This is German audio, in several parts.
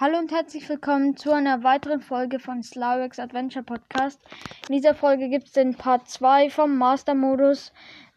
Hallo und herzlich willkommen zu einer weiteren Folge von Slavex Adventure Podcast. In dieser Folge gibt es den Part 2 vom Master-Modus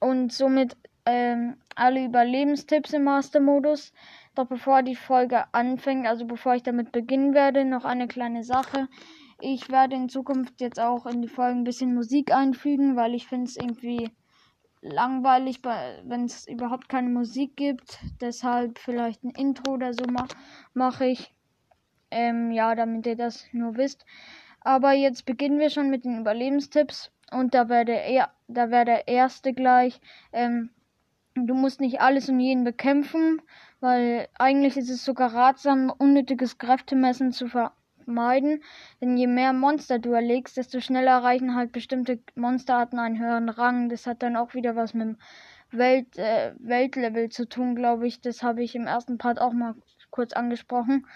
und somit ähm, alle Überlebenstipps im Master-Modus. Doch bevor die Folge anfängt, also bevor ich damit beginnen werde, noch eine kleine Sache. Ich werde in Zukunft jetzt auch in die Folgen ein bisschen Musik einfügen, weil ich finde es irgendwie langweilig, wenn es überhaupt keine Musik gibt. Deshalb vielleicht ein Intro oder so ma mache ich. Ähm, ja, damit ihr das nur wisst. Aber jetzt beginnen wir schon mit den Überlebenstipps. Und da wäre der, da wär der erste gleich. Ähm, du musst nicht alles und jeden bekämpfen, weil eigentlich ist es sogar ratsam, unnötiges Kräftemessen zu ver meiden, denn je mehr Monster du erlegst, desto schneller erreichen halt bestimmte Monsterarten einen höheren Rang. Das hat dann auch wieder was mit dem Welt, äh, Weltlevel zu tun, glaube ich. Das habe ich im ersten Part auch mal kurz angesprochen.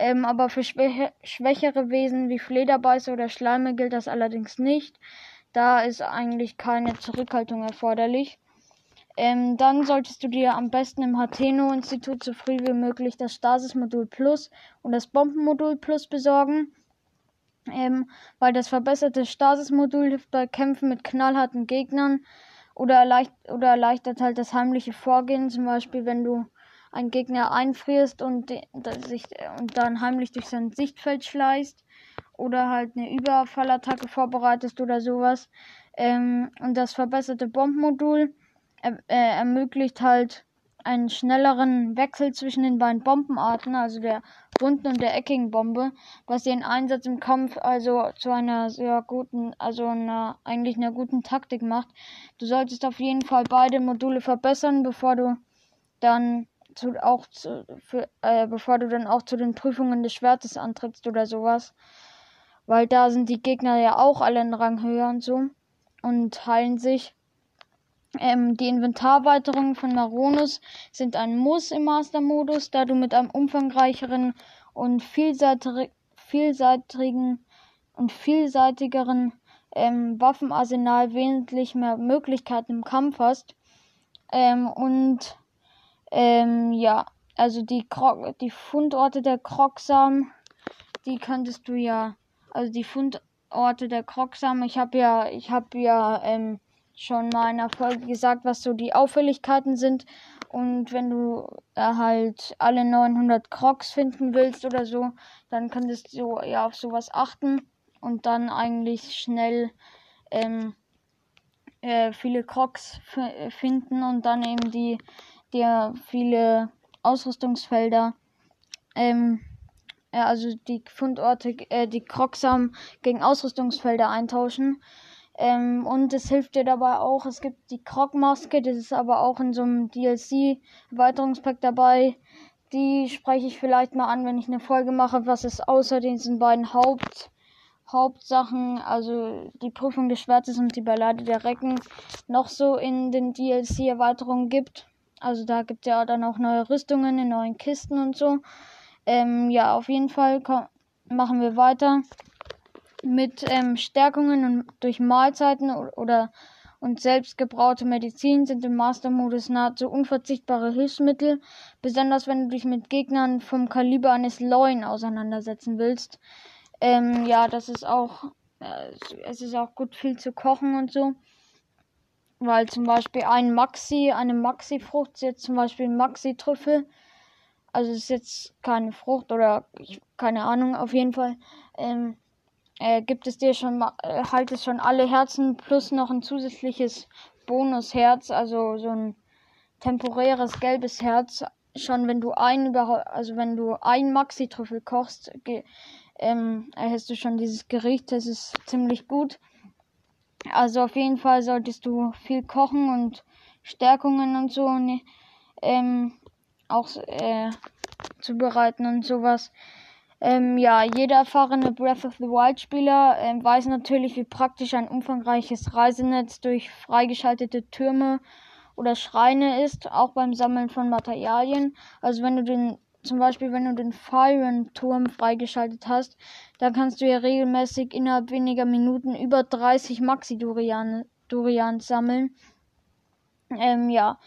Ähm, aber für schwä schwächere Wesen wie Flederbeiße oder Schleime gilt das allerdings nicht. Da ist eigentlich keine Zurückhaltung erforderlich. Ähm, dann solltest du dir am besten im Hateno-Institut so früh wie möglich das Stasis-Modul Plus und das Bombenmodul Plus besorgen. Ähm, weil das verbesserte Stasis-Modul hilft bei Kämpfen mit knallharten Gegnern oder, erleicht oder erleichtert halt das heimliche Vorgehen. Zum Beispiel, wenn du einen Gegner einfrierst und, und dann heimlich durch sein Sichtfeld schleißt oder halt eine Überfallattacke vorbereitest oder sowas. Ähm, und das verbesserte Bombenmodul er, äh, ermöglicht halt einen schnelleren Wechsel zwischen den beiden Bombenarten, also der bunten und der eckigen Bombe, was den Einsatz im Kampf also zu einer sehr guten, also einer eigentlich einer guten Taktik macht. Du solltest auf jeden Fall beide Module verbessern, bevor du dann zu, auch zu, für, äh, bevor du dann auch zu den Prüfungen des Schwertes antrittst oder sowas, weil da sind die Gegner ja auch alle einen Rang höher und so und heilen sich. Ähm, die Inventarweiterungen von Maronus sind ein Muss im Master-Modus, da du mit einem umfangreicheren und vielseitig, vielseitigen und vielseitigeren ähm, Waffenarsenal wesentlich mehr Möglichkeiten im Kampf hast. Ähm, und ähm, ja, also die, Kro die Fundorte der Kroxam, die könntest du ja, also die Fundorte der Kroxam, ich habe ja, ich habe ja, ähm, schon mal in einer Folge gesagt, was so die Auffälligkeiten sind. Und wenn du halt alle 900 Crocs finden willst oder so, dann könntest du ja auf sowas achten und dann eigentlich schnell ähm, äh, viele Crocs finden und dann eben die dir viele Ausrüstungsfelder ähm, ja, also die Fundorte, äh, die Crocsam gegen Ausrüstungsfelder eintauschen. Ähm, und es hilft dir dabei auch. Es gibt die Krog-Maske, das ist aber auch in so einem DLC-Erweiterungspack dabei. Die spreche ich vielleicht mal an, wenn ich eine Folge mache, was es außer diesen beiden Haupt, Hauptsachen, also die Prüfung des Schwertes und die Ballade der Recken, noch so in den DLC-Erweiterungen gibt. Also da gibt es ja dann auch neue Rüstungen in neuen Kisten und so. Ähm, ja, auf jeden Fall machen wir weiter mit ähm, Stärkungen und durch Mahlzeiten oder und selbstgebraute Medizin sind im Master-Modus nahezu unverzichtbare Hilfsmittel, besonders wenn du dich mit Gegnern vom Kaliber eines Loin auseinandersetzen willst. Ähm, ja, das ist auch, äh, es ist auch gut viel zu kochen und so. Weil zum Beispiel ein Maxi, eine Maxi-Frucht, jetzt zum Beispiel Maxi-Trüffel. Also ist jetzt keine Frucht oder ich, keine Ahnung, auf jeden Fall. Ähm, äh, gibt es dir schon äh, halt es schon alle Herzen plus noch ein zusätzliches Bonusherz, also so ein temporäres gelbes Herz. Schon wenn du ein also wenn du ein Maxi-Trüffel kochst, ähm, erhältst du schon dieses Gericht. Das ist ziemlich gut. Also auf jeden Fall solltest du viel kochen und Stärkungen und so ne, ähm, auch äh, zubereiten und sowas. Ähm, ja, jeder erfahrene Breath of the Wild Spieler ähm, weiß natürlich, wie praktisch ein umfangreiches Reisenetz durch freigeschaltete Türme oder Schreine ist, auch beim Sammeln von Materialien. Also wenn du den, zum Beispiel wenn du den Firen Turm freigeschaltet hast, dann kannst du ja regelmäßig innerhalb weniger Minuten über 30 Maxi Durian, sammeln. Ähm, ja.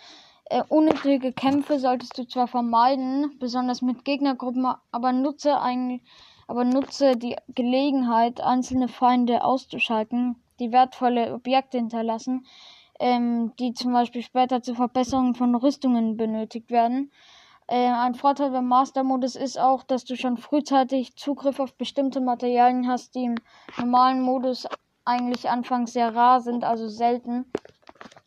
Äh, unnötige Kämpfe solltest du zwar vermeiden, besonders mit Gegnergruppen, aber nutze eigentlich, aber nutze die Gelegenheit, einzelne Feinde auszuschalten, die wertvolle Objekte hinterlassen, ähm, die zum Beispiel später zur Verbesserung von Rüstungen benötigt werden. Äh, ein Vorteil beim Master-Modus ist auch, dass du schon frühzeitig Zugriff auf bestimmte Materialien hast, die im normalen Modus eigentlich anfangs sehr rar sind, also selten.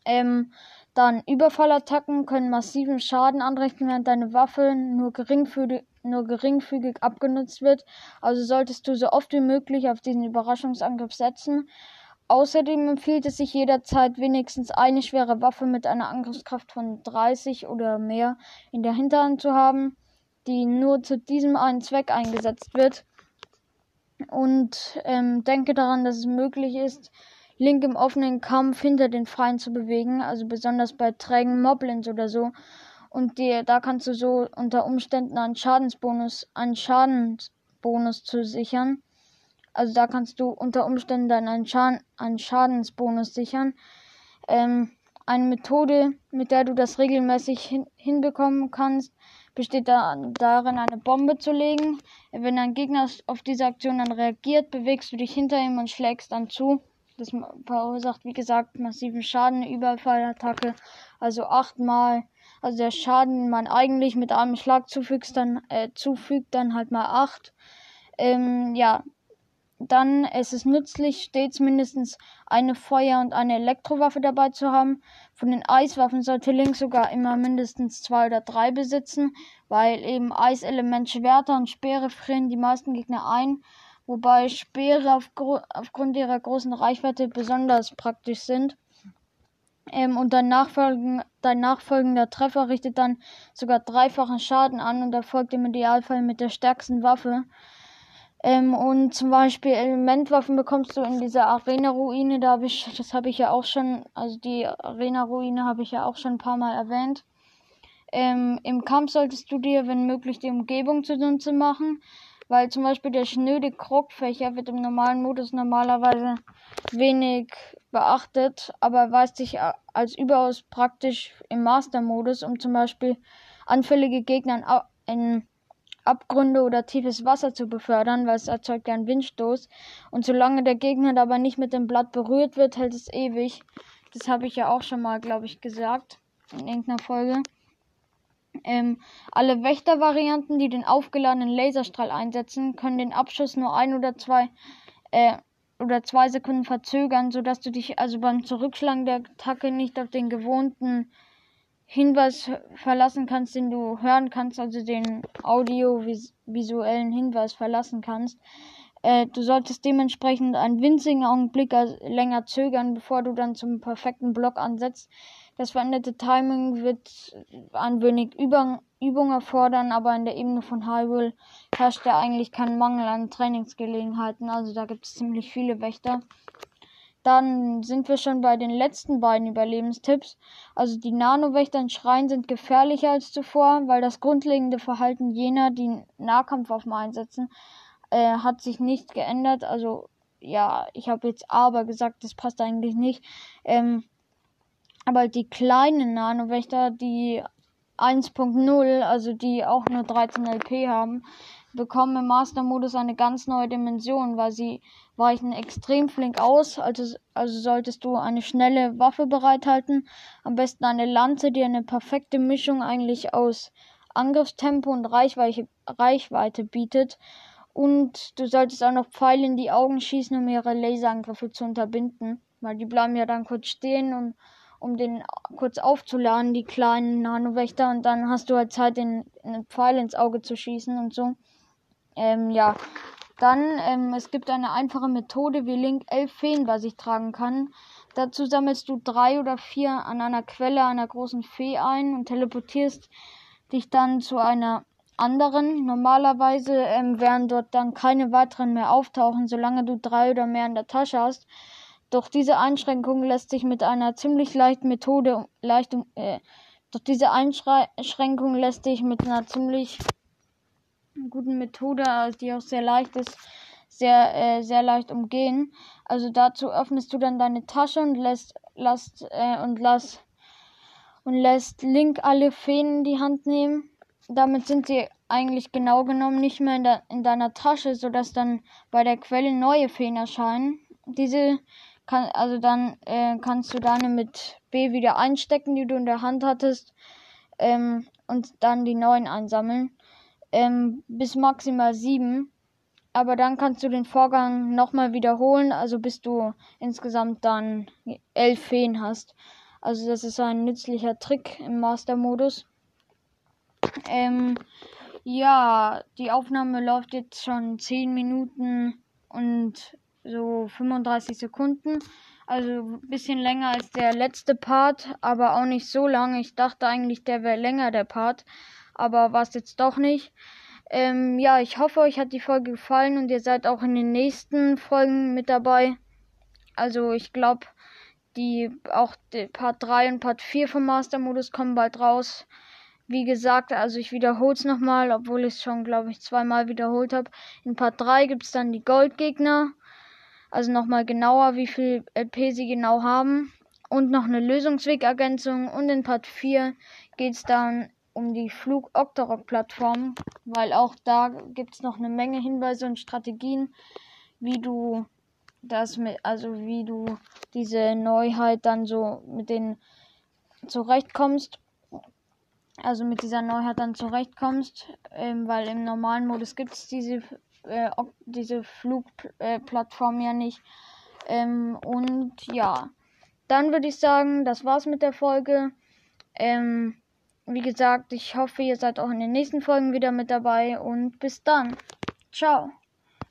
Ähm, dann Überfallattacken können massiven Schaden anrichten, während deine Waffe nur geringfügig, nur geringfügig abgenutzt wird. Also solltest du so oft wie möglich auf diesen Überraschungsangriff setzen. Außerdem empfiehlt es sich jederzeit wenigstens eine schwere Waffe mit einer Angriffskraft von 30 oder mehr in der Hinterhand zu haben, die nur zu diesem einen Zweck eingesetzt wird. Und ähm, denke daran, dass es möglich ist, Link im offenen Kampf hinter den Feind zu bewegen, also besonders bei trägen Moblins oder so. Und die, da kannst du so unter Umständen einen Schadensbonus, einen Schadensbonus zu sichern. Also da kannst du unter Umständen dann einen, Schaden, einen Schadensbonus sichern. Ähm, eine Methode, mit der du das regelmäßig hin, hinbekommen kannst, besteht da, darin, eine Bombe zu legen. Wenn ein Gegner auf diese Aktion dann reagiert, bewegst du dich hinter ihm und schlägst dann zu. Das verursacht, wie gesagt, massiven Schaden, Überfallattacke. Also achtmal. Also der Schaden, den man eigentlich mit einem Schlag zufügt, dann, äh, zufügt, dann halt mal acht. Ähm, ja. Dann ist es nützlich, stets mindestens eine Feuer- und eine Elektrowaffe dabei zu haben. Von den Eiswaffen sollte Link sogar immer mindestens zwei oder drei besitzen, weil eben Eiselement, Schwerter und Speere frieren die meisten Gegner ein wobei Speere auf, aufgrund ihrer großen Reichweite besonders praktisch sind. Ähm, und dein, Nachfolgen, dein nachfolgender Treffer richtet dann sogar dreifachen Schaden an und erfolgt im Idealfall mit der stärksten Waffe. Ähm, und zum Beispiel Elementwaffen bekommst du in dieser Arena-Ruine, da habe ich, das habe ich ja auch schon, also die Arena-Ruine habe ich ja auch schon ein paar Mal erwähnt. Ähm, Im Kampf solltest du dir, wenn möglich, die Umgebung zunutze machen. Weil zum Beispiel der schnöde Krogfächer wird im normalen Modus normalerweise wenig beachtet, aber erweist sich als überaus praktisch im Master-Modus, um zum Beispiel anfällige Gegner in Abgründe oder tiefes Wasser zu befördern, weil es erzeugt ja einen Windstoß. Und solange der Gegner dabei nicht mit dem Blatt berührt wird, hält es ewig. Das habe ich ja auch schon mal, glaube ich, gesagt in irgendeiner Folge. Ähm, alle Wächter-Varianten, die den aufgeladenen Laserstrahl einsetzen, können den Abschuss nur ein oder zwei äh, oder zwei Sekunden verzögern, sodass du dich also beim Zurückschlagen der Attacke nicht auf den gewohnten Hinweis verlassen kannst, den du hören kannst, also den audiovisuellen Hinweis verlassen kannst. Äh, du solltest dementsprechend einen winzigen Augenblick länger zögern, bevor du dann zum perfekten Block ansetzt. Das veränderte Timing wird ein wenig Übung, Übung erfordern, aber in der Ebene von Hyrule herrscht ja eigentlich kein Mangel an Trainingsgelegenheiten. Also da gibt es ziemlich viele Wächter. Dann sind wir schon bei den letzten beiden Überlebenstipps. Also die Nano-Wächter in Schreien sind gefährlicher als zuvor, weil das grundlegende Verhalten jener, die Nahkampfwaffen einsetzen, äh, hat sich nicht geändert. Also ja, ich habe jetzt aber gesagt, das passt eigentlich nicht. Ähm, aber die kleinen Nano-Wächter, die 1.0, also die auch nur 13 LP haben, bekommen im Master-Modus eine ganz neue Dimension, weil sie weichen extrem flink aus. Also, also solltest du eine schnelle Waffe bereithalten. Am besten eine Lanze, die eine perfekte Mischung eigentlich aus Angriffstempo und Reichweite, Reichweite bietet. Und du solltest auch noch Pfeile in die Augen schießen, um ihre Laserangriffe zu unterbinden. Weil die bleiben ja dann kurz stehen und um den kurz aufzuladen, die kleinen Nanowächter. Und dann hast du halt Zeit, den, den Pfeil ins Auge zu schießen und so. Ähm, ja. Dann, ähm, es gibt eine einfache Methode, wie Link elf Feen bei sich tragen kann. Dazu sammelst du drei oder vier an einer Quelle einer großen Fee ein und teleportierst dich dann zu einer anderen. Normalerweise ähm, werden dort dann keine weiteren mehr auftauchen, solange du drei oder mehr in der Tasche hast. Doch diese Einschränkung lässt sich mit einer ziemlich leichten Methode leicht äh, doch diese Einschränkung lässt sich mit einer ziemlich guten Methode, die auch sehr leicht ist, sehr äh, sehr leicht umgehen. Also dazu öffnest du dann deine Tasche und lässt lasst äh, und lass und lässt Link alle Feen in die Hand nehmen. Damit sind sie eigentlich genau genommen nicht mehr in, de in deiner Tasche, sodass dann bei der Quelle neue Feen erscheinen. Diese kann, also dann äh, kannst du deine mit B wieder einstecken, die du in der Hand hattest, ähm, und dann die neuen einsammeln. Ähm, bis maximal sieben. Aber dann kannst du den Vorgang nochmal wiederholen, also bis du insgesamt dann elf Feen hast. Also das ist ein nützlicher Trick im Master-Modus. Ähm, ja, die Aufnahme läuft jetzt schon 10 Minuten und so 35 Sekunden. Also ein bisschen länger als der letzte Part, aber auch nicht so lange. Ich dachte eigentlich, der wäre länger, der Part. Aber war es jetzt doch nicht. Ähm, ja, ich hoffe, euch hat die Folge gefallen und ihr seid auch in den nächsten Folgen mit dabei. Also ich glaube, die auch die Part 3 und Part 4 vom Master Modus kommen bald raus. Wie gesagt, also ich wiederhole es nochmal, obwohl ich es schon, glaube ich, zweimal wiederholt habe. In Part 3 gibt es dann die Goldgegner. Also nochmal genauer, wie viel LP sie genau haben. Und noch eine Lösungswegergänzung. Und in Part 4 geht es dann um die Flug Octorok Plattform, weil auch da gibt es noch eine Menge Hinweise und Strategien, wie du das mit, also wie du diese Neuheit dann so mit den zurechtkommst. Also mit dieser Neuheit dann zurechtkommst, ähm, weil im normalen Modus gibt es diese, äh, diese Flugplattform äh, ja nicht. Ähm, und ja, dann würde ich sagen, das war's mit der Folge. Ähm, wie gesagt, ich hoffe, ihr seid auch in den nächsten Folgen wieder mit dabei und bis dann. Ciao.